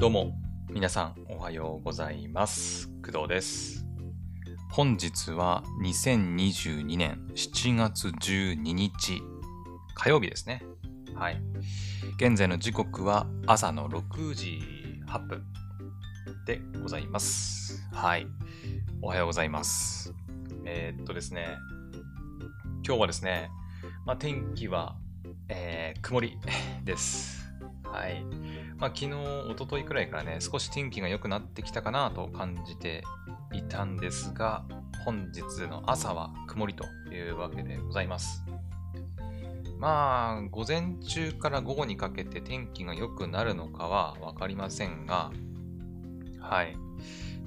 どうも、皆さんおはようございます。工藤です。本日は2022年7月12日火曜日ですね。はい。現在の時刻は朝の6時8分でございます。はい。おはようございます。えーっとですね、今日はですね、まあ、天気は、えー曇りです。はい。まあ、昨日、一昨日くらいからね、少し天気が良くなってきたかなと感じていたんですが、本日の朝は曇りというわけでございます。まあ、午前中から午後にかけて天気が良くなるのかはわかりませんが、はい。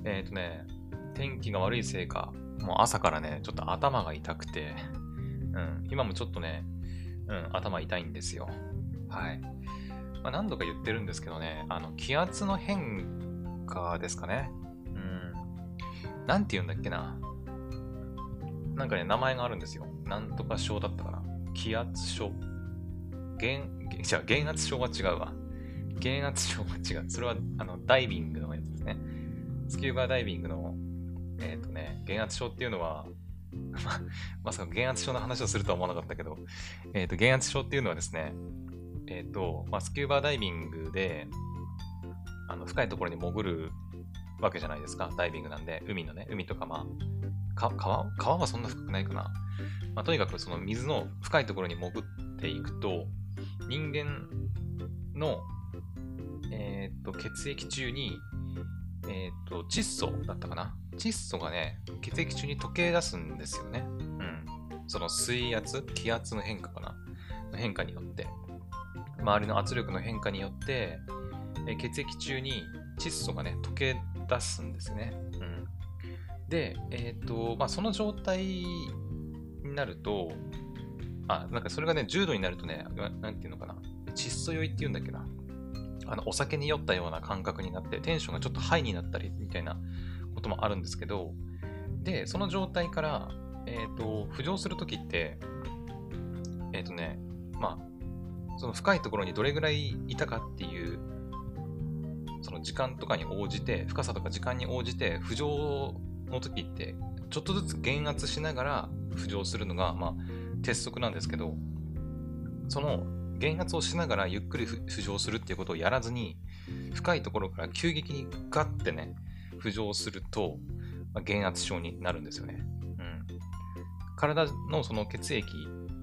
えっ、とね、天気が悪いせいか、もう朝からね、ちょっと頭が痛くて、うん、今もちょっとね、うん、頭痛いんですよ。はい。まあ、何度か言ってるんですけどね、あの気圧の変化ですかね。うん。なんて言うんだっけな。なんかね、名前があるんですよ。なんとか症だったかな。気圧症。減、じゃあ、減圧症は違うわ。減圧症は違う。それは、あの、ダイビングのやつですね。スキューバーダイビングの、えっ、とね、減圧症っていうのは、まさか減圧症の話をするとは思わなかったけど、えっ、と、減圧症っていうのはですね、えっ、と、まあ、スキューバーダイビングで、あの、深いところに潜るわけじゃないですか。ダイビングなんで、海のね、海とか、まあ、か川川はそんな深くないかな。まあ、とにかくその水の深いところに潜っていくと、人間の、えっ、と、血液中に、えっ、と、窒素だったかな。窒素がね、血液中に溶け出すんですよね。うん。その水圧、気圧の変化かな。変化によって。周りの圧力の変化によって、血液中に窒素がね、溶け出すんですね。うん、で、えっ、と、まあ、その状態になると、あ、なんかそれがね、10度になるとね、なんていうのかな、窒素酔いっていうんだっけな。あの、お酒に酔ったような感覚になって、テンションがちょっとハイになったりみたいなこともあるんですけど、で、その状態から、えっ、と、浮上するときって、えっ、とね、まあ、その深いところにどれぐらいいたかっていう、その時間とかに応じて、深さとか時間に応じて、浮上の時って、ちょっとずつ減圧しながら浮上するのが、まあ、鉄則なんですけど、その減圧をしながらゆっくり浮上するっていうことをやらずに、深いところから急激にガッてね、浮上すると、まあ、減圧症になるんですよね。うん。体のその血液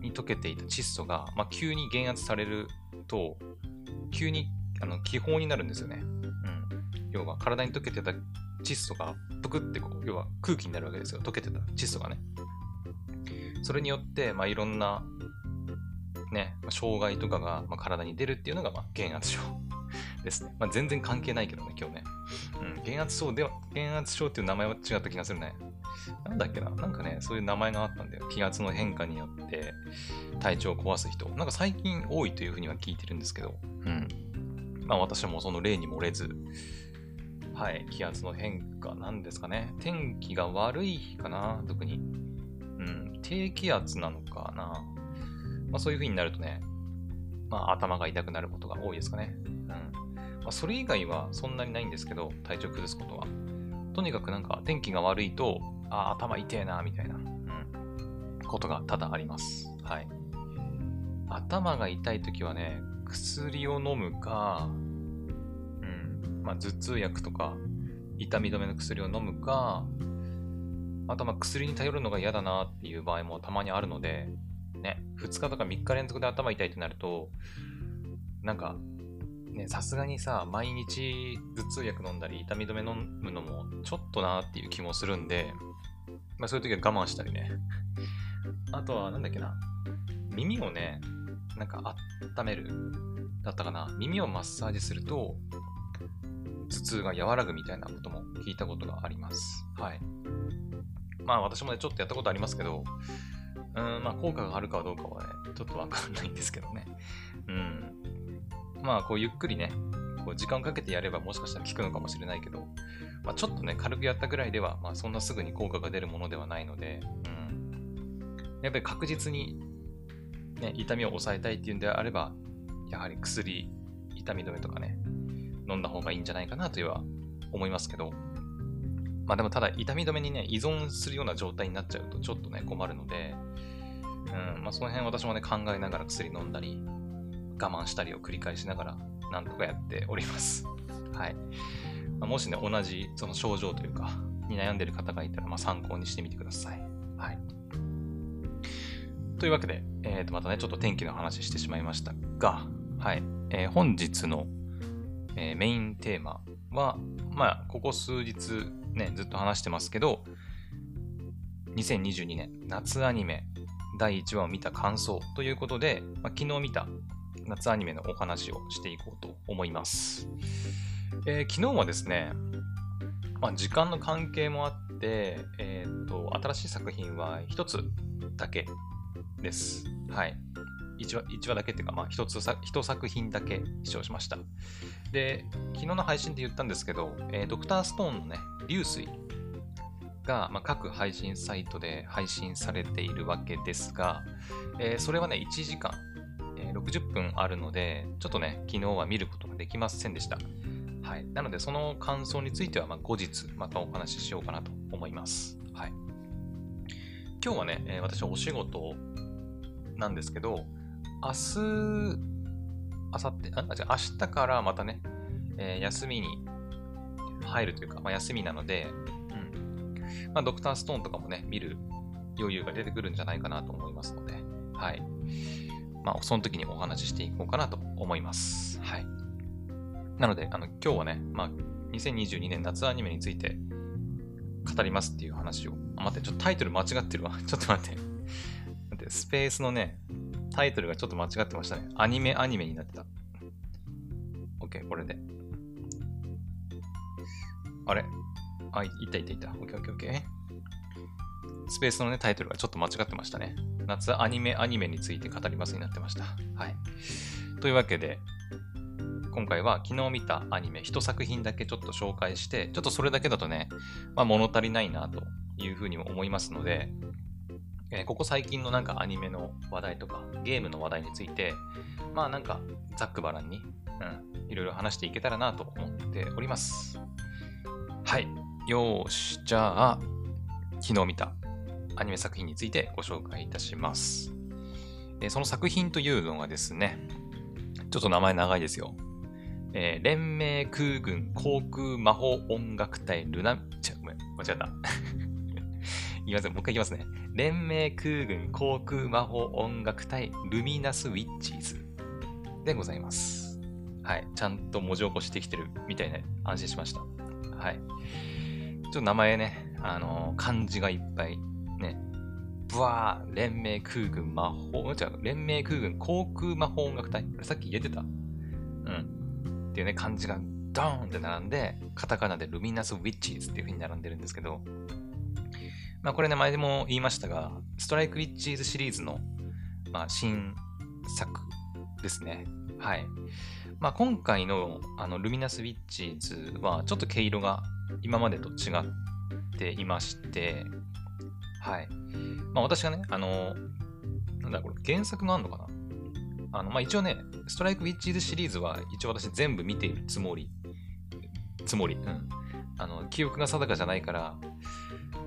に溶けていた窒素が、まあ、急に減圧されると、急にあの気泡になるんですよね。うん。要は体に溶けてた窒素がぷくってこう、要は空気になるわけですよ。溶けてた窒素がね。それによって、まあ、いろんな、ね、障害とかが、まあ、体に出るっていうのが、まあ、減圧症 ですね。まあ、全然関係ないけどね、今日ね。うん、減圧症では、減圧症っていう名前は違った気がするね。なんだっけななんかね、そういう名前があったんだよ。気圧の変化によって体調を壊す人。なんか最近多いというふうには聞いてるんですけど、うん。まあ私もその例に漏れず、はい、気圧の変化なんですかね。天気が悪い日かな特に。うん、低気圧なのかなまあそういう風になるとね、まあ頭が痛くなることが多いですかね。うん。まあそれ以外はそんなにないんですけど、体調崩すことは。とにかくなんか天気が悪いと、あ、頭痛えな、みたいな、うん、ことが多々あります。はい。頭が痛いときはね、薬を飲むか、うん、まあ頭痛薬とか、痛み止めの薬を飲むか、あとまあ薬に頼るのが嫌だなっていう場合もたまにあるので、ね、2日とか3日連続で頭痛いってなると、なんか、ね、さすがにさ、毎日頭痛薬飲んだり、痛み止め飲むのもちょっとなっていう気もするんで、まあそういう時は我慢したりね。あとは、なんだっけな、耳をね、なんか温める、だったかな、耳をマッサージすると、頭痛が和らぐみたいなことも聞いたことがあります。はい。まあ私もね、ちょっとやったことありますけど、うん、まあ効果があるかどうかはね、ちょっとわかんないんですけどね。うん。まあこうゆっくりね、こう時間かけてやればもしかしたら効くのかもしれないけど、まあ、ちょっとね、軽くやったぐらいでは、まあそんなすぐに効果が出るものではないので、うん。やっぱり確実に、ね、痛みを抑えたいっていうんであれば、やはり薬、痛み止めとかね、飲んだ方がいいんじゃないかなとは思いますけど、まあでもただ痛み止めにね、依存するような状態になっちゃうとちょっとね、困るので、うん、まあその辺私もね、考えながら薬飲んだり、我慢したりを繰り返しながら、なんとかやっております。はい。まあ、もしね、同じその症状というか、に悩んでる方がいたら、まあ参考にしてみてください。はい。というわけで、えー、とまたね、ちょっと天気の話してしまいましたが、はい。えー、本日の、えー、メインテーマは、まあ、ここ数日ね、ずっと話してますけど、2022年夏アニメ第1話を見た感想ということで、まあ、昨日見た夏アニメのお話をしていこうと思います。えー、昨日はですね、まあ、時間の関係もあって、えーと、新しい作品は1つだけです。はい。1話 ,1 話だけっていうか、まあ1つ、1作品だけ視聴しました。で、昨日の配信で言ったんですけど、えー、ドクターストーンのね、流水が、まあ、各配信サイトで配信されているわけですが、えー、それはね、1時間、えー、60分あるので、ちょっとね、昨日は見ることができませんでした。はい。なので、その感想については、ま、後日、またお話ししようかなと思います。はい。今日はね、え、私はお仕事なんですけど、明日、あさって、あ、じゃあ明日からまたね、えー、休みに入るというか、まあ、休みなので、うん。まあ、ドクターストーンとかもね、見る余裕が出てくるんじゃないかなと思いますので、はい。まあ、その時にお話ししていこうかなと思います。はい。なので、あの、今日はね、まあ、2022年夏アニメについて語りますっていう話を。あ、待って、ちょっとタイトル間違ってるわ。ちょっと待って。待って、スペースのね、タイトルがちょっと間違ってましたね。アニメアニメになってた。OK、これで。あれ？あ、いたいたいた。OK、OK、OK。スペースのね、タイトルがちょっと間違ってましたね。夏アニメアニメについて語りますになってました。はい。というわけで、今回は昨日見たアニメ一作品だけちょっと紹介して、ちょっとそれだけだとね、まあ物足りないなというふうにも思いますので、えー、ここ最近のなんかアニメの話題とかゲームの話題について、まあなんかざっくばらんに、うん、いろいろ話していけたらなと思っております。はい。よーし。じゃあ、昨日見たアニメ作品についてご紹介いたします。えー、その作品というのがですね、ちょっと名前長いですよ。えー、連盟空軍航空魔法音楽隊ルナ、ちゃ、ごめん、間違った。言いません。もう一回言いますね。連盟空軍航空魔法音楽隊ルミナスウィッチーズでございます。はい。ちゃんと文字起こしできてるみたいで安心しました。はい。ちょっと名前ね、あのー、漢字がいっぱいね、ブワー、連盟空軍魔法、違う、連盟空軍航空魔法音楽隊？これさっき言えてた？うん。っていうね、漢字がドーンって並んで、カタカナでルミナスウィッチーズっていう風に並んでるんですけど、まあ、これね、前でも言いましたが、ストライクウィッチーズシリーズの、まあ、新作ですね。はい。まあ、今回のあのルミナスウィッチーズは、ちょっと毛色が今までと違っていまして、はい。まあ、私がね、あの、なんだこれ、原作があるのかなあの、まあ、一応ね、ストライクウィッチーズシリーズは一応私全部見ているつもり、つもり、うん。あの、記憶が定かじゃないから、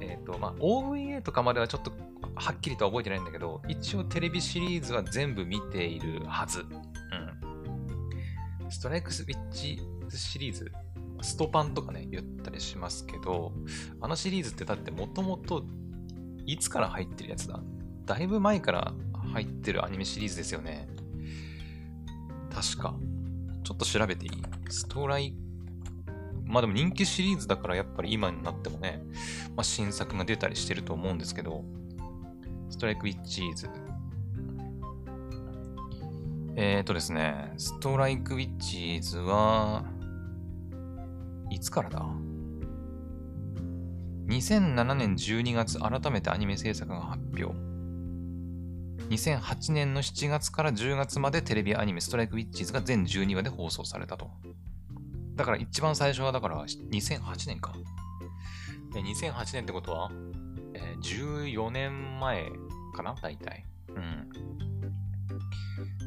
えっ、ー、と、まあ、OVA とかまではちょっとはっきりとは覚えてないんだけど、一応テレビシリーズは全部見ているはず。うん。ストライクウィッチーズシリーズ、ストパンとかね、言ったりしますけど、あのシリーズってだってもともといつから入ってるやつだ？だいぶ前から入ってるアニメシリーズですよね。確か。ちょっと調べていい？ストライまあでも人気シリーズだからやっぱり今になってもね、まあ、新作が出たりしてると思うんですけど、ストライクウィッチーズ。えーとですね、ストライクウィッチーズは、いつからだ ?2007 年12月改めてアニメ制作が発表。2008年の7月から10月までテレビアニメストライクウィッチーズが全12話で放送されたと。だから一番最初はだから2008年か。2008年ってことは、え、14年前かな大体。うん。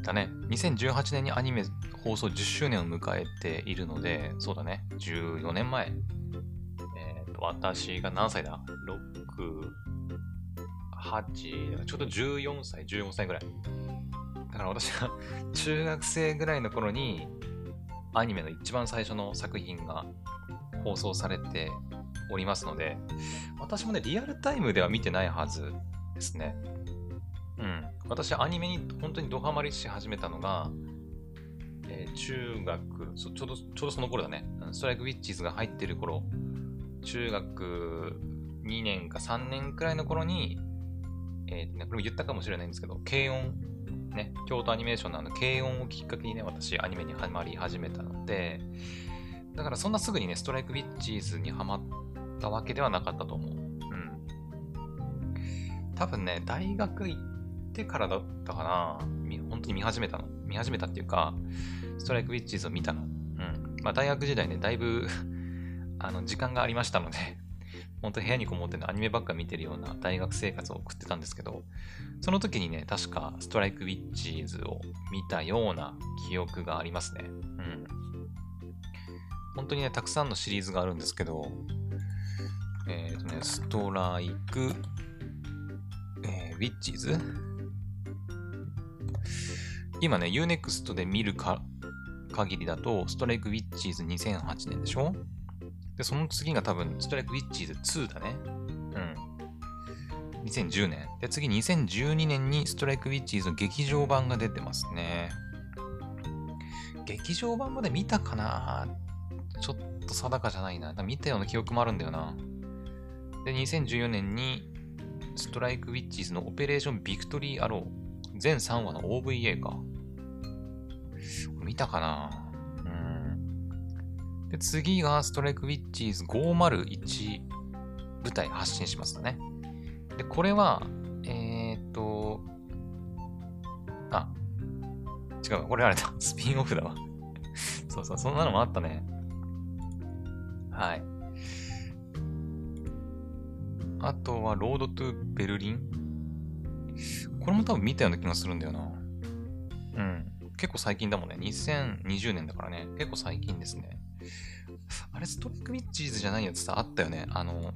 だね。2018年にアニメ放送10周年を迎えているので、そうだね。14年前。えっ、と、私が何歳だ ?6、8、ちょうど14歳、15歳ぐらい。だから私が中学生ぐらいの頃に、アニメの一番最初の作品が放送されておりますので、私もね、リアルタイムでは見てないはずですね。うん。私、アニメに本当にドハマりし始めたのが、えー、中学ちょうど、ちょうどその頃だね。ストライクウィッチーズが入ってる頃、中学2年か3年くらいの頃に、えーね、これも言ったかもしれないんですけど、軽音、ね、京都アニメーションのあの軽音をきっかけにね、私アニメにハマり始めたので、だからそんなすぐにね、ストライクウィッチーズにハマったわけではなかったと思う。うん。多分ね、大学行ってからだったかな。本当に見始めたの。見始めたっていうか、ストライクウィッチーズを見たの。うん。まあ大学時代ね、だいぶ あの、時間がありましたので本当部屋にこもってね、アニメばっか見てるような大学生活を送ってたんですけど、その時にね、確かストライクウィッチーズを見たような記憶がありますね。うん。本当にね、たくさんのシリーズがあるんですけど、えっ、ー、とね、ストライク、えー、ウィッチーズ？今ね、Unext で見るか限りだと、ストライクウィッチーズ2008年でしょ？で、その次が多分、ストライクウィッチーズ2だね。うん。2010年。で、次2012年にストライクウィッチーズの劇場版が出てますね。劇場版まで見たかな？ちょっと定かじゃないな。見たような記憶もあるんだよな。で、2014年にストライクウィッチーズのオペレーションビクトリーアロー全3話の OVA か。見たかな？で、次がストライクウィッチーズ501舞台発信しますね。で、これは、えー、っと、あ、違う、これあれだ。スピンオフだわ。そうそう、そんなのもあったね。はい。あとは、ロードトゥベルリンこれも多分見たような気がするんだよな。うん。結構最近だもんね。2020年だからね。結構最近ですね。あれ、ストライクウィッチーズじゃないやつさ、あったよね。あの、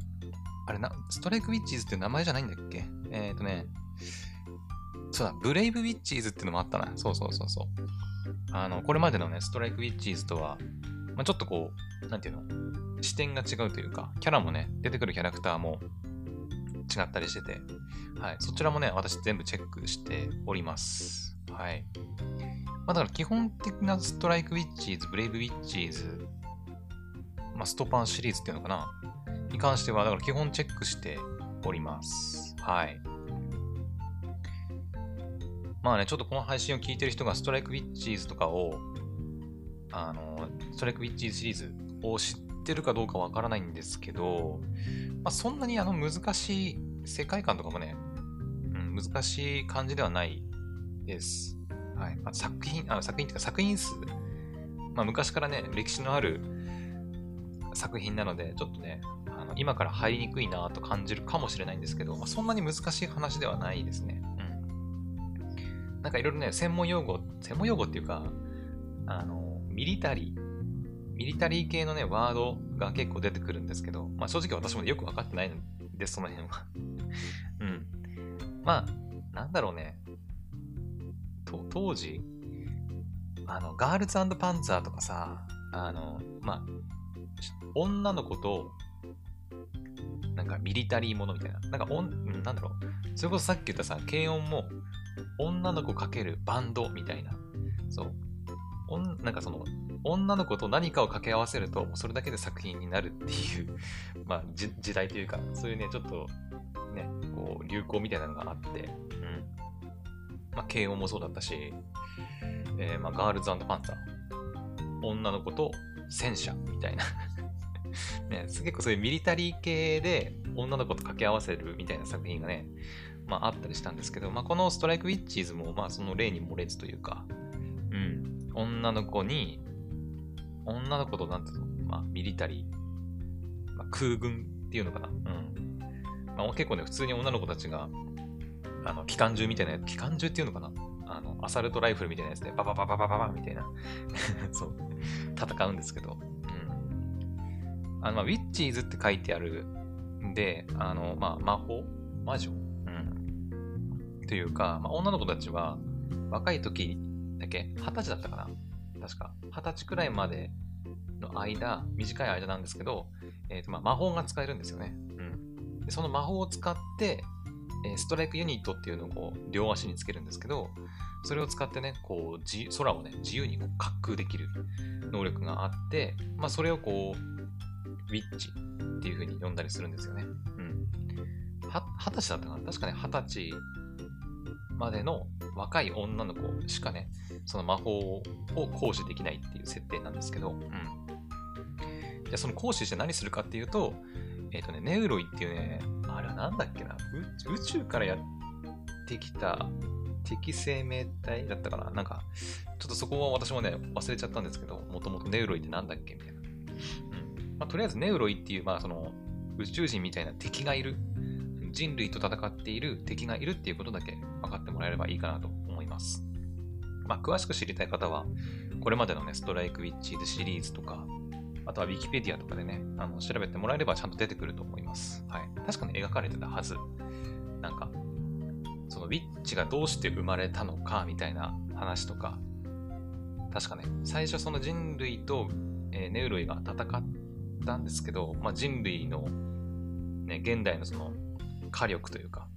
あれな、ストライクウィッチーズって名前じゃないんだっけ？えっ、ー、とね、そうだ、ブレイブウィッチーズってのもあったな。そうそうそうそう。あの、これまでのね、ストライクウィッチーズとは、まあ、ちょっとこう、なんていうの？視点が違うというか、キャラもね、出てくるキャラクターも違ったりしてて、はい、そちらもね、私全部チェックしております。はい。まあ、だから基本的なストライクウィッチーズ、ブレイブウィッチーズ、まあ、ストパンシリーズっていうのかなに関しては、だから基本チェックしております。はい。まあね、ちょっとこの配信を聞いてる人がストライクウィッチーズとかを、あの、ストライクウィッチーズシリーズを知ってるかどうかわからないんですけど、まあ、そんなにあの難しい世界観とかもね、うん、難しい感じではないです。はい。まあ、作品、あの作品っていうか作品数、まあ、昔からね、歴史のある作品なので、ちょっとね、あの今から入りにくいなと感じるかもしれないんですけど、まあ、そんなに難しい話ではないですね。うん。なんかいろいろね、専門用語、専門用語っていうか、あの、ミリタリー、ミリタリー系のね、ワードが結構出てくるんですけど、まあ正直私もよくわかってないんです、その辺は うん。まあ、なんだろうね。と当時、あの、ガールズパンツァーとかさ、あの、まあ、女の子と、なんかミリタリーものみたいな。なんかおん、なんだろう。それこそさっき言ったさ、軽音も、女の子かけるバンドみたいな。そう。おんなんかその、女の子と何かを掛け合わせると、それだけで作品になるっていう まあ、時代というか、そういうね、ちょっと、ね、こう、流行みたいなのがあって、うん。まあ、軽音もそうだったし、えー、まあ、ガールズパンツァー。女の子と戦車みたいな ね、結構そういうミリタリー系で女の子と掛け合わせるみたいな作品がね、まああったりしたんですけど、まあこのストライクウィッチーズもまあその例に漏れずというか、うん、女の子に女の子となんていうの、まあ、ミリタリー、まあ、空軍っていうのかな？うん。まあ、結構ね、普通に女の子たちが、あの、機関銃みたいな、機関銃っていうのかな？あの、アサルトライフルみたいなやつで、バババババババみたいな そう、戦うんですけど、うん。あの、まあ、ウィッチーズって書いてあるんで、あの、まあ、魔法？魔女？うん。というか、まあ、女の子たちは、若い時だけ、二十歳だったかな？確か。二十歳くらいまでの間、短い間なんですけど、えーとまあ、魔法が使えるんですよね。うん、でその魔法を使って、えストライクユニットっていうのをこう両足につけるんですけど、それを使ってね、こう空をね、自由にこう滑空できる能力があって、まあ、それをこう、ウィッチっていう風に呼んだりするんですよね。うん。は、二十歳だったかな？確かね、二十歳までの若い女の子しかね、その魔法を行使できないっていう設定なんですけど、うん。じゃその行使して何するかっていうと、えっ、ー、とね、ネウロイっていうね、あれはなんだっけな、宇宙からやってきた敵生命体だったかな？なんか、ちょっとそこは私もね、忘れちゃったんですけど、もともとネウロイってなんだっけ？みたいな。うんまあ、とりあえずネウロイっていう、まあその、宇宙人みたいな敵がいる、人類と戦っている敵がいるっていうことだけ分かってもらえればいいかなと思います。まあ、詳しく知りたい方は、これまでのね、ストライクウィッチーズシリーズとか、あとは Wikipedia とかでね、あの調べてもらえればちゃんと出てくると思います。はい。確かに描かれてたはず。なんか、そのウィッチがどうして生まれたのかみたいな話とか、確かね、最初その人類と、えー、ネウロイが戦ったんですけど、まあ、人類の、ね、現代のその火力というか、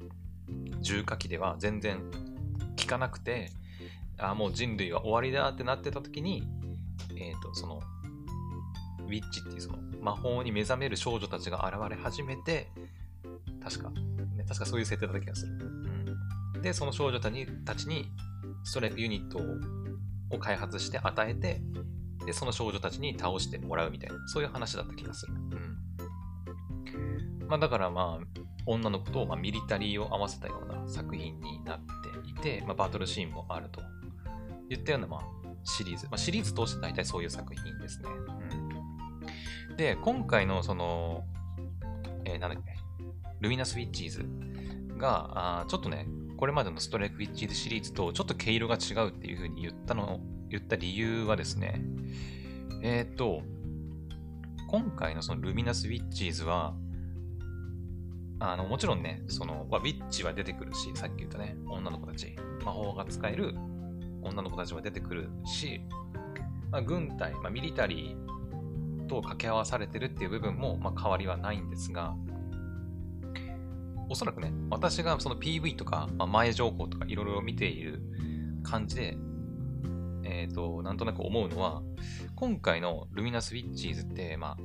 重火器では全然効かなくて、あもう人類は終わりだってなってた時に、えっ、ー、と、そのウィッチっていうその魔法に目覚める少女たちが現れ始めて、確か、ね、確かそういう設定だった気がする。で、その少女たちにストライクユニットを開発して与えて、で、その少女たちに倒してもらうみたいな、そういう話だった気がする。うん。まあ、だからまあ、女の子と、ま、ミリタリーを合わせたような作品になっていて、まあ、バトルシーンもあると言ったような、まあ、シリーズ。まあ、シリーズ通して大体そういう作品ですね。うんで、今回のその、えー、なんだっけ、ルミナス・ウィッチーズが、あちょっとね、これまでのストライク・ウィッチーズシリーズとちょっと毛色が違うっていう風に言ったの、言った理由はですね、えっ、ー、と、今回のそのルミナス・ウィッチーズは、あの、もちろんね、そのま、ウィッチは出てくるし、さっき言ったね、女の子たち、魔法が使える女の子たちは出てくるし、まあ、軍隊、まあ、ミリタリー、と掛け合わされてるっていう部分も、まあ、変わりはないんですが、おそらくね、私がその PV とか、まあ、前情報とかいろいろ見ている感じで、えっ、ー、と、なんとなく思うのは、今回のルミナス・ウィッチーズって、まあ、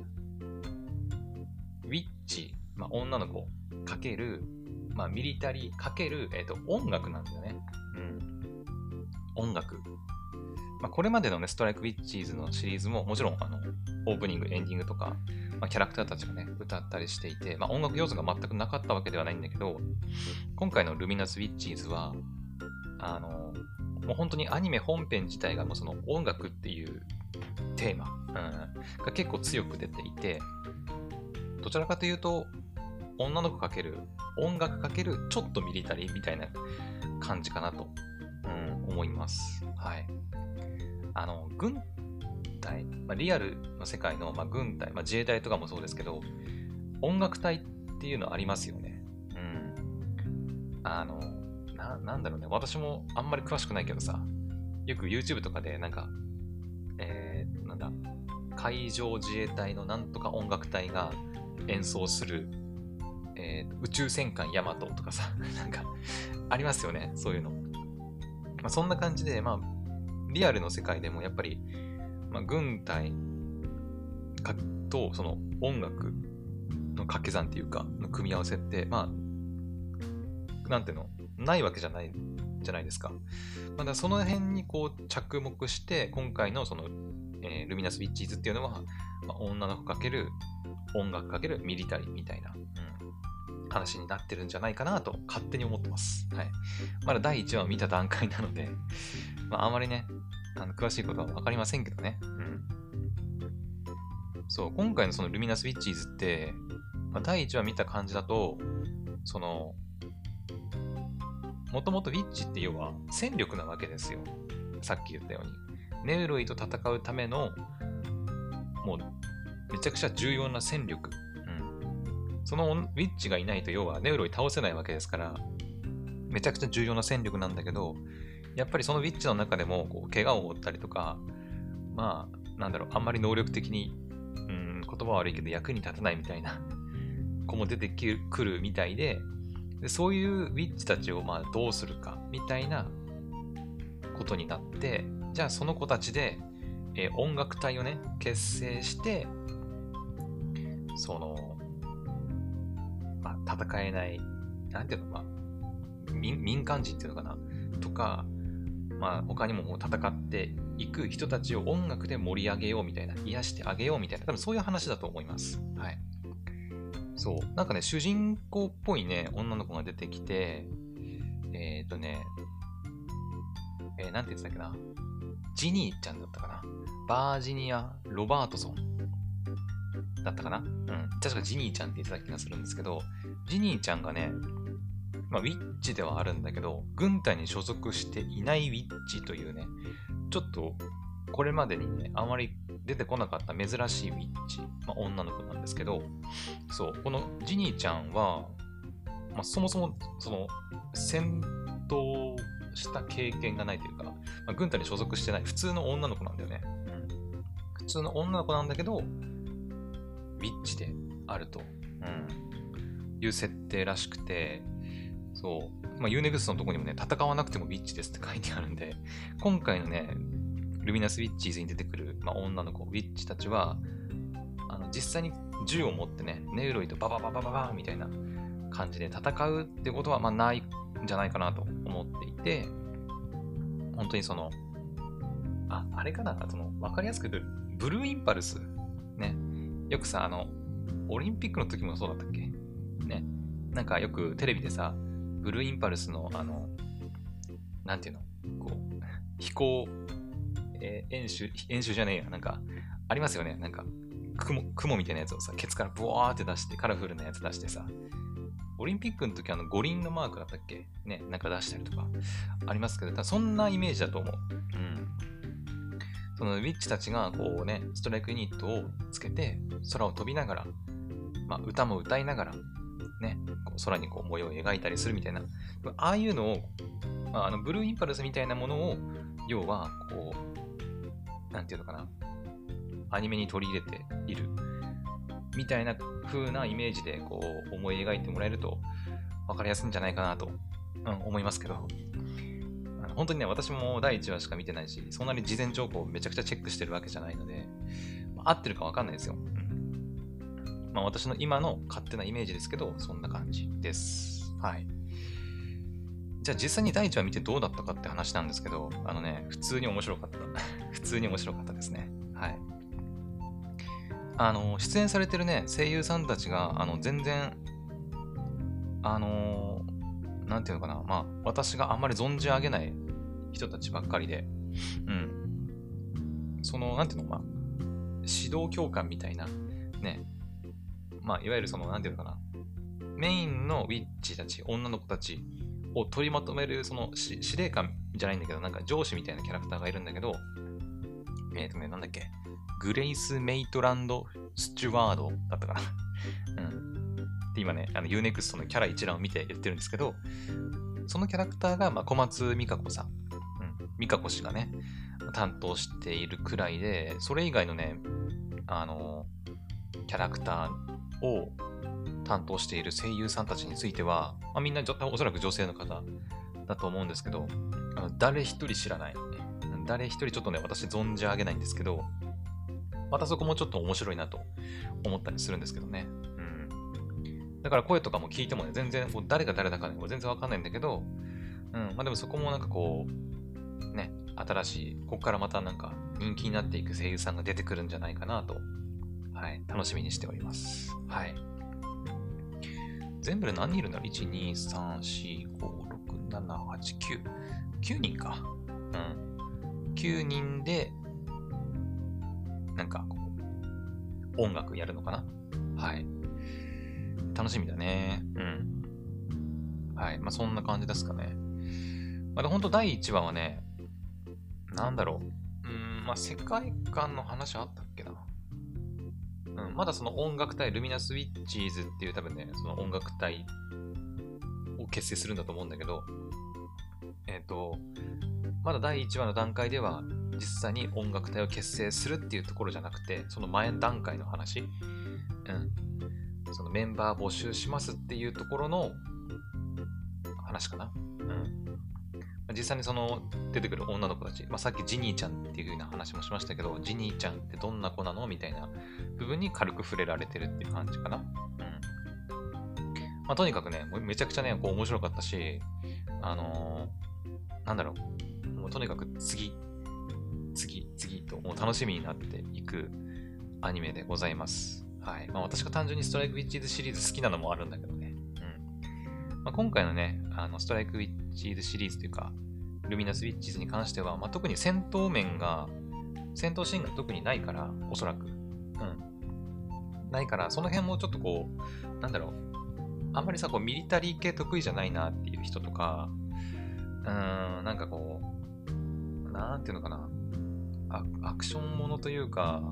ウィッチ、まあ、女の子かける、まあ、ミリタリーかける、えっ、ー、と、音楽なんだよね。うん。音楽。まあ、これまでのね、ストライク・ウィッチーズのシリーズも、もちろん、あの、オープニング、エンディングとか、まあ、キャラクターたちがね、歌ったりしていて、まあ、音楽要素が全くなかったわけではないんだけど、今回のルミナス・ウィッチーズは、あの、もう本当にアニメ本編自体がもうその音楽っていうテーマ、うん、が結構強く出ていて、どちらかというと、女の子かける、音楽かける、ちょっとミリタリーみたいな感じかなと、うん、思います。はい。あの、軍隊、まあ、リアルの世界の、まあ、軍隊、まあ、自衛隊とかもそうですけど、音楽隊っていうのありますよね。うん。あの、な、なんだろうね。私もあんまり詳しくないけどさ、よく YouTube とかでなんか、えー、なんだ、海上自衛隊のなんとか音楽隊が演奏する、えー、宇宙戦艦ヤマトとかさ、なんか、ありますよね。そういうの。まあ、そんな感じで、まあ、リアルの世界でもやっぱり、まあ、軍隊とその音楽の掛け算っていうか、の組み合わせって、まあ、なんていうの、ないわけじゃないじゃないですか。まだその辺にこう着目して、今回のその、えー、ルミナス・ウィッチーズっていうのは、まあ、女の子かける音楽かけるミリタリーみたいな、うん、話になってるんじゃないかなと勝手に思ってます。はい。まだ第1話を見た段階なので、まあ、あまりね、あの詳しいことは分かりませんけどね。うん。そう、今回のそのルミナス・ウィッチーズって、まあ、第1話見た感じだと、その、もともとウィッチって要は戦力なわけですよ。さっき言ったように。ネウロイと戦うための、もう、めちゃくちゃ重要な戦力。うん。そのウィッチがいないと、要はネウロイ倒せないわけですから、めちゃくちゃ重要な戦力なんだけど、やっぱりそのウィッチの中でも、こう、怪我を負ったりとか、まあ、なんだろう、あんまり能力的に、うん、言葉悪いけど役に立たないみたいな子も出てくるみたいで、でそういうウィッチたちをまあどうするかみたいなことになって、じゃあその子たちで、えー、音楽隊をね、結成して、その、まあ、戦えない、なんていうの、まあ、民間人っていうのかなとか、まあ、他にももう戦っていく人たちを音楽で盛り上げようみたいな、癒してあげようみたいな、多分そういう話だと思います。はい。そう。なんかね、主人公っぽいね、女の子が出てきて、えっ、ー、とね、えー、なんて言ってたっけな？ジニーちゃんだったかな？バージニア・ロバートソンだったかな？うん。確かジニーちゃんって言ってた気がするんですけど、ジニーちゃんがね、まあ、ウィッチではあるんだけど、軍隊に所属していないウィッチというね、ちょっとこれまでにね、あまり出てこなかった珍しいウィッチ、まあ、女の子なんですけど、そう、このジニーちゃんは、まあ、そもそも、その、戦闘した経験がないというか、まあ、軍隊に所属してない普通の女の子なんだよね。うん、普通の女の子なんだけど、ウィッチであると、うん、いう設定らしくて、そう、まあ、Unext のとこにもね、戦わなくてもウィッチですって書いてあるんで、今回のね、ルミナス・ウィッチーズに出てくる、まあ、女の子、ウィッチたちは、あの実際に銃を持ってね、ネウロイとババババババーみたいな感じで戦うってことは、まあ、ないんじゃないかなと思っていて、本当にその、あ、あれかな、その、わかりやすく言うと、ブルーインパルス、ね、よくさ、あの、オリンピックの時もそうだったっけ？ね、なんかよくテレビでさ、ブルーインパルスの、あの、なんていうの？こう、飛行えー、演習、演習じゃねえや、なんか、ありますよね。なんか、雲、雲みたいなやつをさ、ケツからブワーって出して、カラフルなやつ出してさ、オリンピックの時あの五輪のマークだったっけ？ね、なんか出したりとかありますけど、そんなイメージだと思う。うん。そのウィッチたちがこうね、ストライクユニットをつけて、空を飛びながら、まあ、歌も歌いながら、ね、こう空にこう模様を描いたりするみたいな、ああいうのを、まあ、あのブルーインパルスみたいなものを、要は、こう、なんていうのかな、アニメに取り入れている。みたいな風なイメージでこう思い描いてもらえると分かりやすいんじゃないかなと、うん、思いますけど、本当にね、私も第1話しか見てないし、そんなに事前情報をめちゃくちゃチェックしてるわけじゃないので、合ってるか分かんないですよ。まあ、私の今の勝手なイメージですけど、そんな感じです。はい。じゃあ実際に第1話見てどうだったかって話なんですけど、あのね、普通に面白かった。普通に面白かったですね。はい。あの、出演されてるね、声優さんたちが、あの、全然、あのー、なんていうのかな、まあ、私があんまり存じ上げない人たちばっかりで、うん。その、なんていうの、まあ、指導教官みたいな、ね、まあ、いわゆるその、なんていうのかな、メインのウィッチたち、女の子たちを取りまとめる、その司令官じゃないんだけど、なんか上司みたいなキャラクターがいるんだけど、えっ、ー、とね、なんだっけ、グレイス・メイトランド・スチュワードだったかな。うん。で、今ね、あの Unext のキャラ一覧を見て言ってるんですけど、そのキャラクターが、まあ、小松美香子さん、うん、美香子氏がね、担当しているくらいで、それ以外のね、あの、キャラクターを担当している声優さんたちについては、まあ、みんなおそらく女性の方だと思うんですけど、あの誰一人知らない。誰一人ちょっとね、私存じ上げないんですけど、またそこもちょっと面白いなと思ったりするんですけどね。うん。だから声とかも聞いてもね、全然もう誰が誰だかね、全然わかんないんだけど、うん。まあでもそこもなんかこう、ね、新しい、ここからまたなんか人気になっていく声優さんが出てくるんじゃないかなと、はい、楽しみにしております。はい。全部で何人いるんだろう ?1、2、3、4、5、6、7、8、9。9人か。うん。9人で、なんか、音楽やるのかな？はい。楽しみだね。うん。はい。まあそんな感じですかね。まだ本当第1話はね、なんだろう。うん、まあ世界観の話あったっけな？うん、まだその音楽隊、ルミナス・ウィッチーズっていう多分ね、その音楽隊を結成するんだと思うんだけど、えっ、ー、と、まだ第1話の段階では、実際に音楽隊を結成するっていうところじゃなくて、その前段階の話、うん、そのメンバー募集しますっていうところの話かな。うん。実際にその出てくる女の子たち、まあ、さっきジニーちゃんっていう風な話もしましたけど、ジニーちゃんってどんな子なのみたいな部分に軽く触れられてるっていう感じかな。うん。まあ、とにかくね、めちゃくちゃね、こう面白かったし、あのー、なんだろう、もうとにかく次、次、次と、もう楽しみになっていくアニメでございます。はい。まあ私が単純にストライクウィッチーズシリーズ好きなのもあるんだけど。まあ、今回のね、あのストライクウィッチーズシリーズというか、ルミナスウィッチーズに関しては、まあ、特に戦闘面が、戦闘シーンが特にないから、おそらく。うん。ないから、その辺もちょっとこう、なんだろう。あんまりさ、こう、ミリタリー系得意じゃないなっていう人とか、うーん、なんかこう、なんていうのかな。アクションものというか、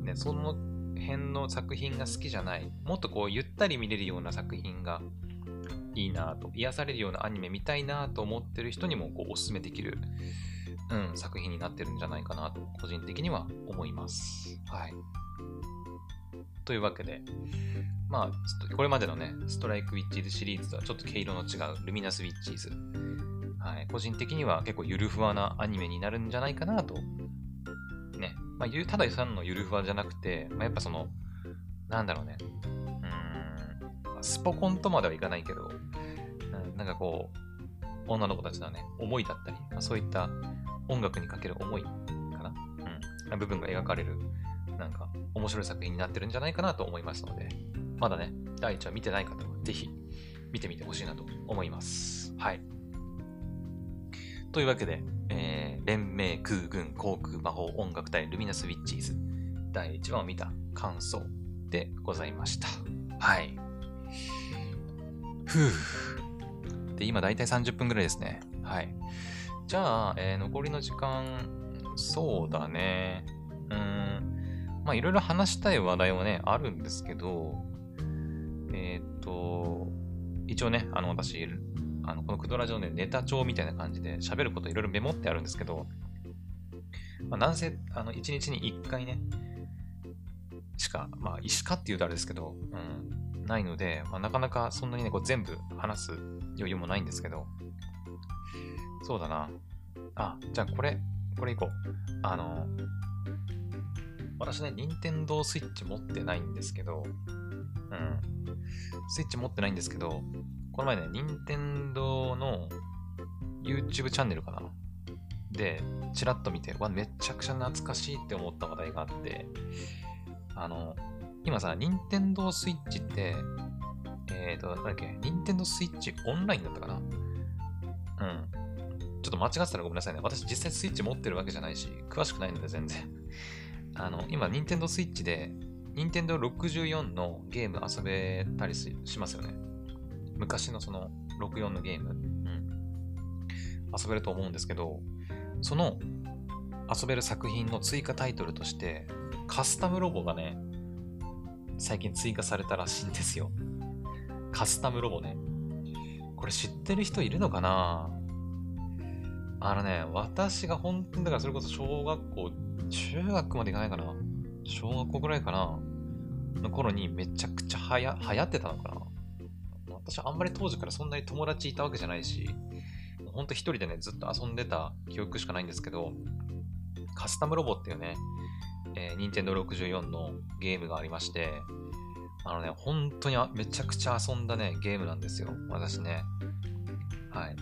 ね、その辺の作品が好きじゃない。もっとこう、ゆったり見れるような作品がいいなと、癒されるようなアニメ見たいなと思ってる人にもこうおすすめできる、うん、作品になってるんじゃないかなと、個人的には思います。はい。というわけで、まあ、これまでのね、ストライクウィッチーズシリーズとはちょっと毛色の違うルミナスウィッチーズ。はい、個人的には結構ゆるふわなアニメになるんじゃないかなと。ね。まあ、たださんのゆるふわじゃなくて、まあ、やっぱその、なんだろうね。スポコンとまではいかないけど、うん、なんかこう、女の子たちのね、思いだったり、まあ、そういった音楽にかける思いかな、うん、部分が描かれる、なんか面白い作品になってるんじゃないかなと思いますので、まだね、第1話見てない方はぜひ見てみてほしいなと思います。はい。というわけで、えー、連盟空軍航空魔法音楽隊ルミナス・ウィッチーズ第1話を見た感想でございました。はい。ふぅ。で、今だいたい30分ぐらいですね。はい。じゃあ、えー、残りの時間、そうだね。うん。まあ、いろいろ話したい話題はね、あるんですけど、えっ、と、一応ね、あの、私、あのこのクドラジオね、ネタ帳みたいな感じで喋ることいろいろメモってあるんですけど、まあ、なんせ、あの、一日に一回ね、しか、まあ、石かって言うとあれですけど、うん、ないので、まあ、なかなかそんなにね、こう全部話す余裕もないんですけど、そうだな。あ、じゃあこれ、これいこう。あの、私ね、任天堂スイッチ持ってないんですけど、うん。スイッチ持ってないんですけど、この前ね、任天堂の YouTube チャンネルかなで、チラッと見て、わ、めちゃくちゃ懐かしいって思った話題があって、あの、今さ、任天堂スイッチって、えっ、ー、と、なんだっけ、任天堂スイッチオンラインだったかな？うん。ちょっと間違ってたらごめんなさいね。私実際スイッチ持ってるわけじゃないし、詳しくないので全然。あの、今、任天堂スイッチで、任天堂64のゲーム遊べたりしますよね。昔のその64のゲーム。うん。遊べると思うんですけど、その遊べる作品の追加タイトルとして、カスタムロボがね、最近追加されたらしいんですよ。カスタムロボね。これ知ってる人いるのかな？あのね、私が本当にだからそれこそ小学校、中学までいかないかな？小学校ぐらいかな？の頃にめちゃくちゃはや流行ってたのかな？私あんまり当時からそんなに友達いたわけじゃないし、ほんと一人でね、ずっと遊んでた記憶しかないんですけど、カスタムロボっていうね、えー、任天堂64のゲームがありまして、あのね、本当にめちゃくちゃ遊んだね、ゲームなんですよ。私ね。はい。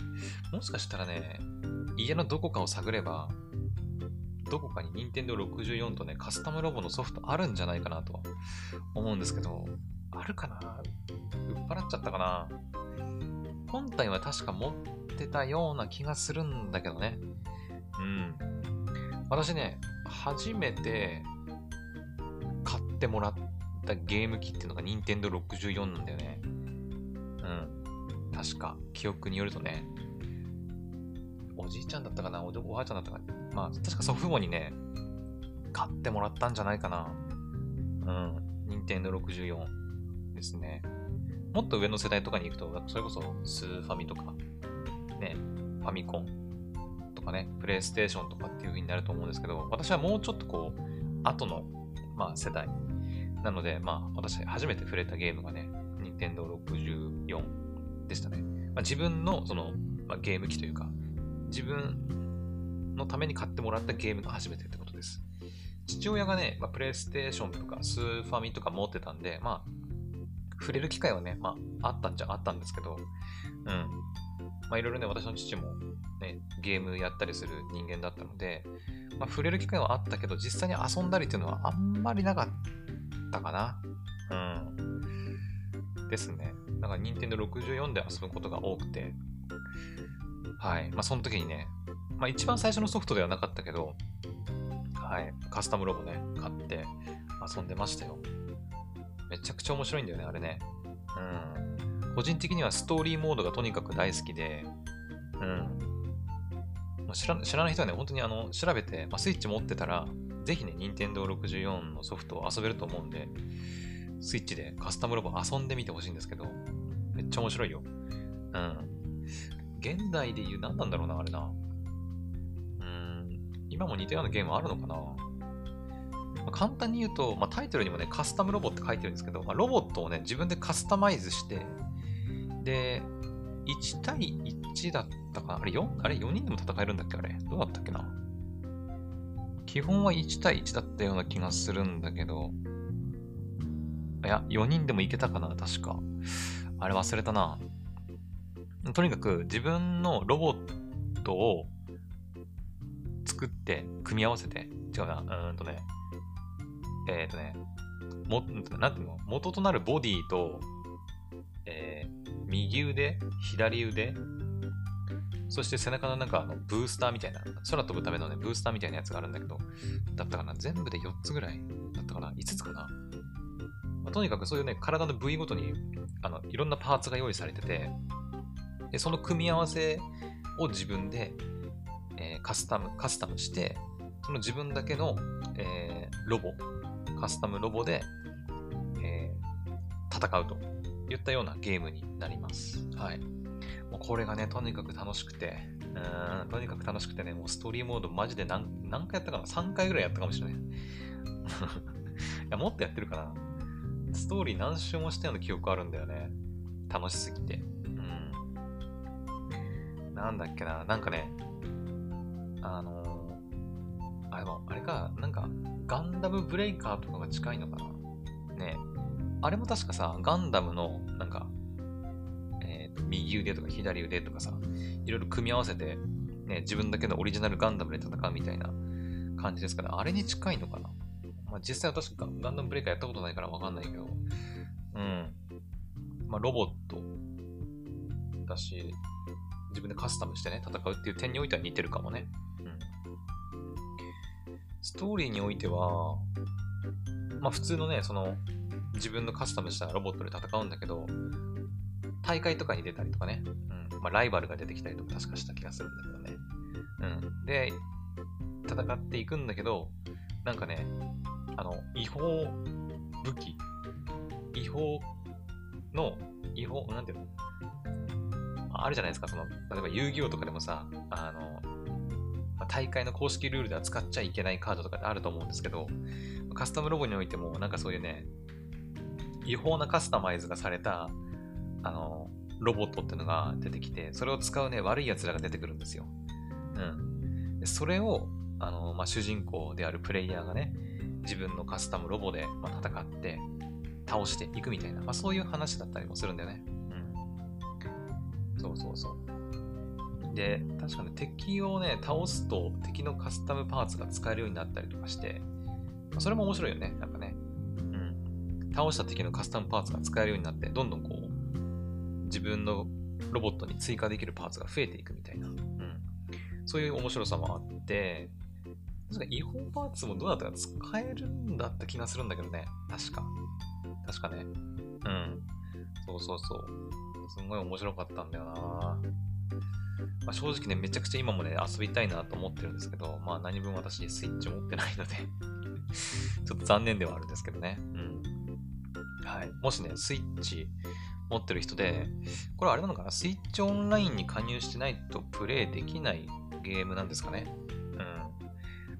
もしかしたらね、家のどこかを探れば、どこかに Nintendo 64とね、カスタムロボのソフトあるんじゃないかなと思うんですけど、あるかな？売っ払っちゃったかな？本体は確か持ってたような気がするんだけどね。うん。私ね、初めて買ってもらったゲーム機っていうのが任天堂64なんだよね。うん。確か、記憶によるとね。おじいちゃんだったかな？おばあちゃんだったかな？まあ、確か祖父母にね、買ってもらったんじゃないかな。うん。任天堂64ですね。もっと上の世代とかに行くと、それこそスーファミとか、ね、ファミコンかね、プレイステーションとかっていう風になると思うんですけど、私はもうちょっとこう、後の、まあ、世代。なので、まあ、私初めて触れたゲームがね、任天堂64でしたね。まあ、自分のその、まあ、ゲーム機というか、自分のために買ってもらったゲームが初めてってことです。父親がね、まあ、プレイステーションとかスーファミとか持ってたんで、まあ、触れる機会はね、まあ、あったんじゃあったんですけど、うん。まあ、いろいろね、私の父もね、ゲームやったりする人間だったので、まあ、触れる機会はあったけど、実際に遊んだりっていうのはあんまりなかったかな。うん。ですね。だから、任天堂64で遊ぶことが多くて、はい。まあ、その時にね、まあ、一番最初のソフトではなかったけど、はい。カスタムロボね、買って遊んでましたよ。めちゃくちゃ面白いんだよね、あれね。うん。個人的にはストーリーモードがとにかく大好きで、うん。ま、知ら知らない人はね、本当にあの調べて、まあ、スイッチ持ってたら、ぜひね、任天堂64のソフトを遊べると思うんで、スイッチでカスタムロボ遊んでみてほしいんですけど、めっちゃ面白いよ。うん。現代で言う何なんだろうな、あれな。うん。今も似たようなゲームあるのかなまあ、簡単に言うと、まあ、タイトルにもね、カスタムロボって書いてるんですけど、まあ、ロボットをね、自分でカスタマイズして、で、1対1だったかあれ 4? あれ4人でも戦えるんだっけあれ。どうだったっけな。基本は1対1だったような気がするんだけど、いや、4人でもいけたかな確か。あれ忘れたな。とにかく自分のロボットを作って組み合わせて、違うな、うんとね、えっ、ー、とね、も、なんていうの？元となるボディと、えー、右腕、左腕、そして背中のなんかあのブースターみたいな、空飛ぶためのね、ブースターみたいなやつがあるんだけど、だったかな全部で4つぐらいだったかな ?5 つかな、まあ、とにかくそういうね、体の部位ごとに、あの、いろんなパーツが用意されてて、で、その組み合わせを自分で、えー、カスタム、カスタムして、その自分だけの、えー、ロボカスタムロボで、えー、戦うといったようなゲームになります。はい。もうこれがね、とにかく楽しくて、うん、とにかく楽しくてね、もうストーリーモードマジで何何回やったかな ?3 回ぐらいやったかもしれない。いや、もっとやってるかな？ストーリー何周もしたような記憶あるんだよね。楽しすぎて。うん。なんだっけな、なんかね、あのー、あ、でも、あれか、なんか、ガンダムブレイカーとかが近いのかな？ねあれも確かさ、ガンダムの、なんか、右腕とか左腕とかさ、いろいろ組み合わせて、ね、自分だけのオリジナルガンダムで戦うみたいな感じですから、あれに近いのかな？まあ、実際私ガンダムブレイカーやったことないからわかんないけど、うん。まあ、ロボットだし、自分でカスタムしてね、戦うっていう点においては似てるかもね。うんストーリーにおいては、まあ普通のね、その自分のカスタムしたロボットで戦うんだけど、大会とかに出たりとかね、うん。まあ、ライバルが出てきたりとか確かした気がするんだけどね。うん、で、戦っていくんだけど、なんかね、あの、違法武器、違法の、違法、なんていうの？あるじゃないですか、その、例えば遊戯王とかでもさ、あの、大会の公式ルールでは使っちゃいけないカードとかってあると思うんですけど、カスタムロボにおいても、なんかそういうね、違法なカスタマイズがされた、あの、ロボットっていうのが出てきて、それを使うね、悪い奴らが出てくるんですよ。うん。でそれを、あの、まあ、主人公であるプレイヤーがね、自分のカスタムロボで、ま戦って、倒していくみたいな、まあ、そういう話だったりもするんだよね。うん。そうそうそう。で、確かね、敵をね、倒すと敵のカスタムパーツが使えるようになったりとかしてま、それも面白いよね、なんかね。うん。倒した敵のカスタムパーツが使えるようになって、どんどんこう、自分のロボットに追加できるパーツが増えていくみたいな。うん。そういう面白さもあって、確か違法パーツもどうだったか使えるんだった気がするんだけどね。確か。確かね。うん。そうそうそう。すんごい面白かったんだよなまあ、正直ね、めちゃくちゃ今もね、遊びたいなと思ってるんですけど、まあ何分私スイッチ持ってないので ちょっと残念ではあるんですけどね。うん。はい。もしね、スイッチ持ってる人で、これあれなのかな？スイッチオンラインに加入してないとプレイできないゲームなんですかね？うん。ま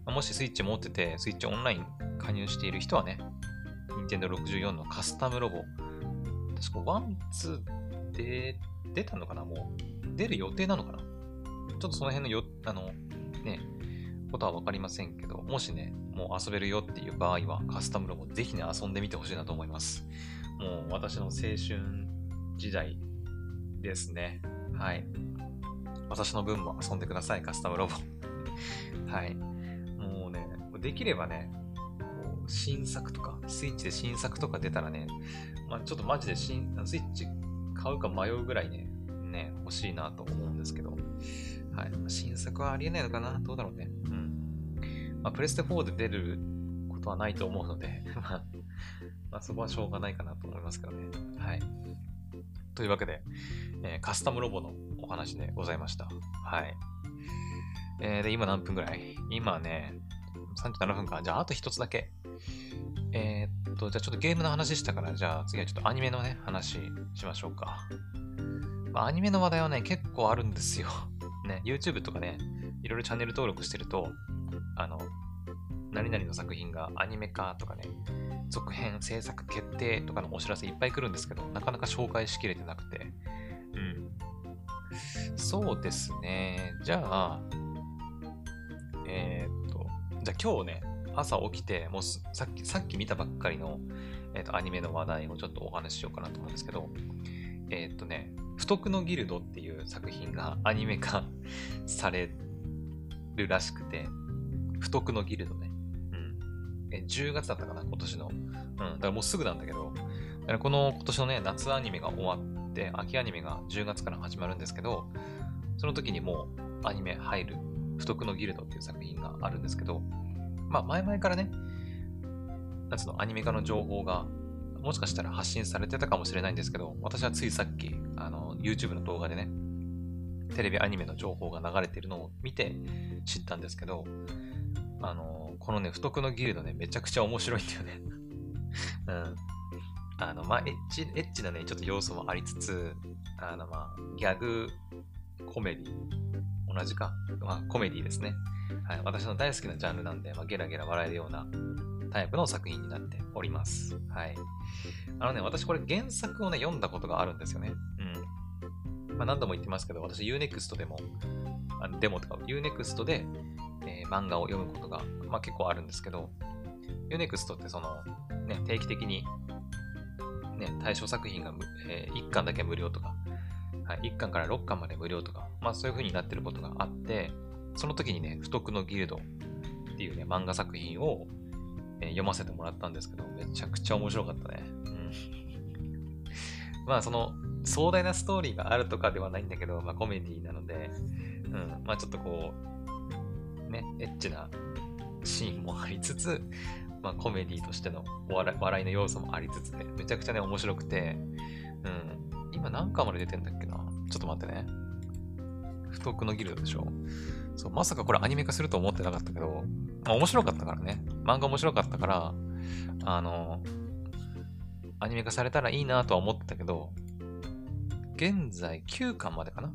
あ、もしスイッチ持ってて、スイッチオンライン加入している人はね、Nintendo 64のカスタムロボ、確かワン、ツーで出たのかな？もう。出る予定なのかな？ちょっとその辺のよ、あの、ね、ことはわかりませんけど、もしね、もう遊べるよっていう場合は、カスタムロボぜひね、遊んでみてほしいなと思います。もう私の青春時代ですね。はい。私の分も遊んでください、カスタムロボ。はい。もうね、できればね、こう新作とか、スイッチで新作とか出たらね、まあ、ちょっとマジで新スイッチ買うか迷うぐらいね、ね、欲しいなと思うんですけど、はい。新作はありえないのかな？どうだろうね。うん。まあ、プレステ4で出ることはないと思うので まあ、そこはしょうがないかなと思いますけどね。はい。というわけで、えー、カスタムロボのお話でございました。はい。えー、で、今何分ぐらい？今ね、37分か。じゃあ、あと一つだけ。えー、っと、じゃあちょっとゲームの話したから、じゃあ次はちょっとアニメのね、話しましょうか。まあ、アニメの話題はね、結構あるんですよ。ね、YouTube とかね、いろいろチャンネル登録してると、あの、何々の作品がアニメ化とかね、続編制作決定とかのお知らせいっぱい来るんですけど、なかなか紹介しきれてなくて。うん。そうですね。じゃあ、えー、っと、じゃあ今日ね、朝起きて、もうさっき、さっき見たばっかりの、えー、っとアニメの話題をちょっとお話ししようかなと思うんですけど、えー、っとね、不徳のギルドっていう作品がアニメ化されるらしくて、不徳のギルドね。え10月だったかな、今年の。うん、だからもうすぐなんだけど、だからこの今年のね、夏アニメが終わって、秋アニメが10月から始まるんですけど、その時にもうアニメ入る、不徳のギルドっていう作品があるんですけど、まあ前々からね、夏のアニメ化の情報がもしかしたら発信されてたかもしれないんですけど、私はついさっき、あの、YouTube の動画でね、テレビアニメの情報が流れているのを見て知ったんですけど、あの、このね、不徳のギルドね、めちゃくちゃ面白いんだよね うん。あの、まあ、エッチ、エッチなね、ちょっと要素もありつつ、あの、まあ、ギャグ、コメディ、同じか。まあ、コメディですね。はい。私の大好きなジャンルなんで、まあ、ゲラゲラ笑えるようなタイプの作品になっております。はい。あのね、私これ原作をね、読んだことがあるんですよね。うん。まあ、何度も言ってますけど、私 Unext でも、あのデモとか Unext で、えー、漫画を読むことが、まあ、結構あるんですけど、Unext ってその、ね、定期的に、ね、対象作品が、えー、1巻だけ無料とか、はい、1巻から6巻まで無料とか、まあそういう風になってることがあって、その時にね、不徳のギルドっていうね、漫画作品を、えー、読ませてもらったんですけど、めちゃくちゃ面白かったね。うん。まあその、壮大なストーリーがあるとかではないんだけど、まあコメディなので、うん、まあちょっとこう、ね、エッチなシーンもありつつ、まあ、コメディとしての笑笑いの要素もありつつね、めちゃくちゃね、面白くて、うん。今何巻まで出てんだっけなちょっと待ってね。不徳のギルドでしょそう、まさかこれアニメ化すると思ってなかったけど、まあ、面白かったからね。漫画面白かったから、あの、アニメ化されたらいいなとは思ってたけど、現在9巻までかな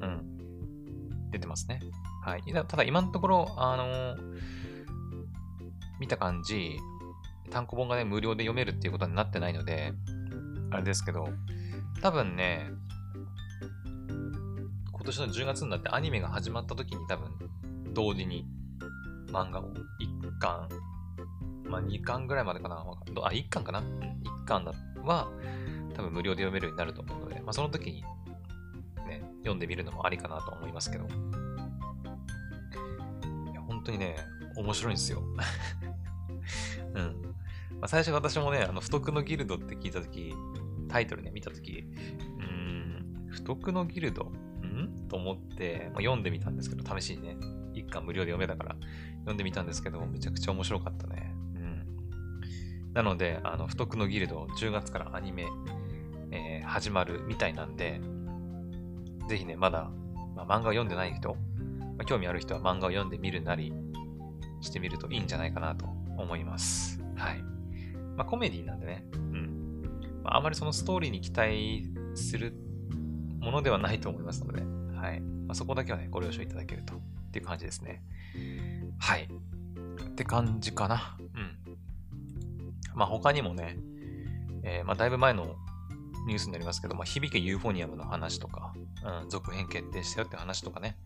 うん。出てますね。はい。ただ今のところ、あのー、見た感じ、単行本がね、無料で読めるっていうことになってないので、あれですけど、多分ね、今年の10月になってアニメが始まった時に多分、同時に漫画を1巻、まあ2巻ぐらいまでかな、あ、1巻かな ?1 巻だは多分無料で読めるようになると思うので、まあその時にね、読んでみるのもありかなと思いますけど。当にね、面白いんですよ。うん。まあ、最初私もね、あの、不徳のギルドって聞いたとき、タイトルね、見たとき、うーん、不徳のギルド？ん？と思って、まあ、読んでみたんですけど、試しにね、一巻無料で読めたから読んでみたんですけど、めちゃくちゃ面白かったね。うん。なので、あの、不徳のギルド、10月からアニメ、えー、始まるみたいなんで、ぜひね、まだまあ、漫画を読んでない人、まあ、興味ある人は漫画を読んでみるなりしてみるといいんじゃないかなと思います。はい。まあ、コメディなんでね、うん。まあ、あまりそのストーリーに期待するものではないと思いますので、はい。まあ、そこだけはね、ご了承いただけると、っていう感じですね。はい。って感じかな。うん。まあ、他にもね、えー、まあ、だいぶ前のニュースになりますけど、まあ、響けユーフォニアムの話とか、うん、続編決定したよって話とかね、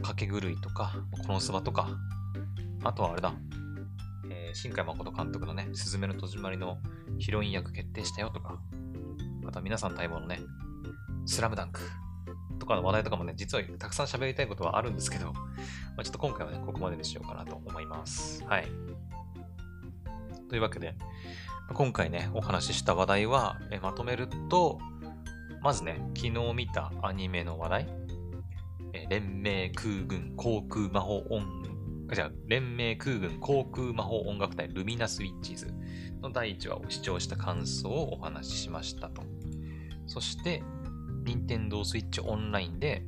まあ、掛け狂いとか、このスバとか、あとはあれだ、えー、新海誠監督のね、すずめの戸締まりのヒロイン役決定したよとか、あとは皆さん待望のね、スラムダンクとかの話題とかもね、実はたくさん喋りたいことはあるんですけど、まあ、ちょっと今回はね、ここまでにしようかなと思います。はい。というわけで、今回ね、お話しした話題は、えまとめると、まずね、昨日見たアニメの話題、連盟空軍航空魔法音、じゃ、連盟空軍航空魔法音楽隊ルミナスウィッチーズの第1話を視聴した感想をお話ししましたと。そして、任天堂 switch オンラインで、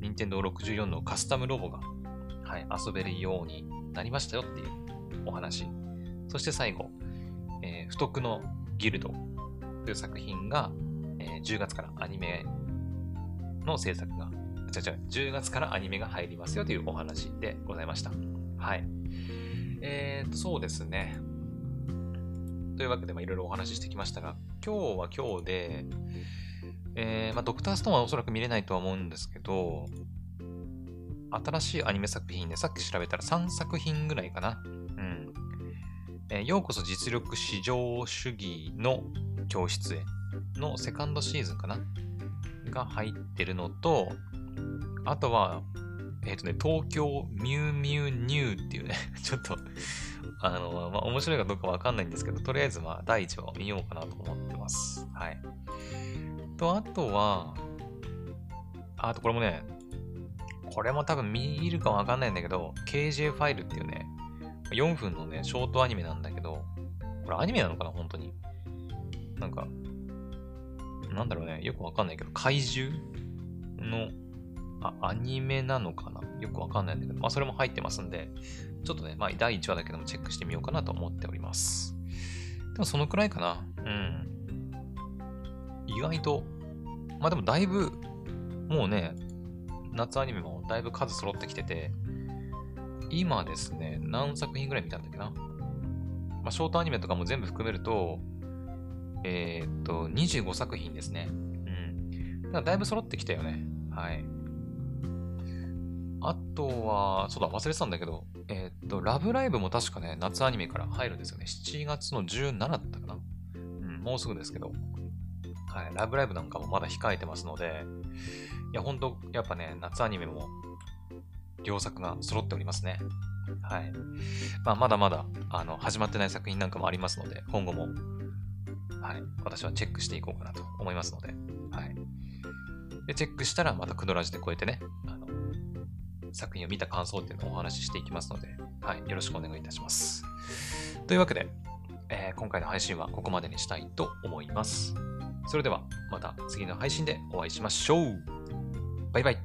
任天堂64のカスタムロボが、はい、遊べるようになりましたよっていうお話。そして最後、えー、不徳のギルドという作品が、えー、10月からアニメの制作が、違う違う、10月からアニメが入りますよというお話でございました。はい。えーと、そうですね。というわけで、いろいろお話ししてきましたが、今日は今日で、えー、まあ、ドクターストーンはおそらく見れないとは思うんですけど、新しいアニメ作品で、さっき調べたら3作品ぐらいかな。うん。えー、ようこそ実力至上主義の教室へのセカンドシーズンかな？が入ってるのと、あとは、えっ、ー、とね、東京ミュウミュウニューっていうね ちょっとあの、まあ、面白いかどうかわかんないんですけど、とりあえずまあ、第1話を見ようかなと思ってます。はい。と、あとは、あとこれもね、これも多分見るかわかんないんだけど、KJ ファイルっていうね、4分のね、ショートアニメなんだけど、これアニメなのかな本当に。なんか、なんだろうね、よくわかんないけど、怪獣の、あ、アニメなのかな？よくわかんないんだけど、まあそれも入ってますんで、ちょっとね、まあ第1話だけでもチェックしてみようかなと思っております。でもそのくらいかな。うん。意外と、まあでもだいぶ、もうね、夏アニメもだいぶ数揃ってきてて、今ですね、何作品ぐらい見たんだっけな？まあ、ショートアニメとかも全部含めると、えー、っと、25作品ですね。うん。だからだいぶ揃ってきたよね。はい。あとは、そうだ、忘れてたんだけど、えー、っと、ラブライブも確かね、夏アニメから入るんですよね。7月の17だったかな。うん、もうすぐですけど。はい、ラブライブなんかもまだ控えてますので、いや、ほんと、やっぱね、夏アニメも、両作が揃っておりますね。はい。まあ、まだまだ、あの、始まってない作品なんかもありますので、今後も、はい、私はチェックしていこうかなと思いますので、はい。で、チェックしたら、またクドラジでこうやってね、作品を見た感想っていうのをお話ししていきますので、はい、よろしくお願いいたします。というわけで、えー、今回の配信はここまでにしたいと思います。それではまた次の配信でお会いしましょう。バイバイ。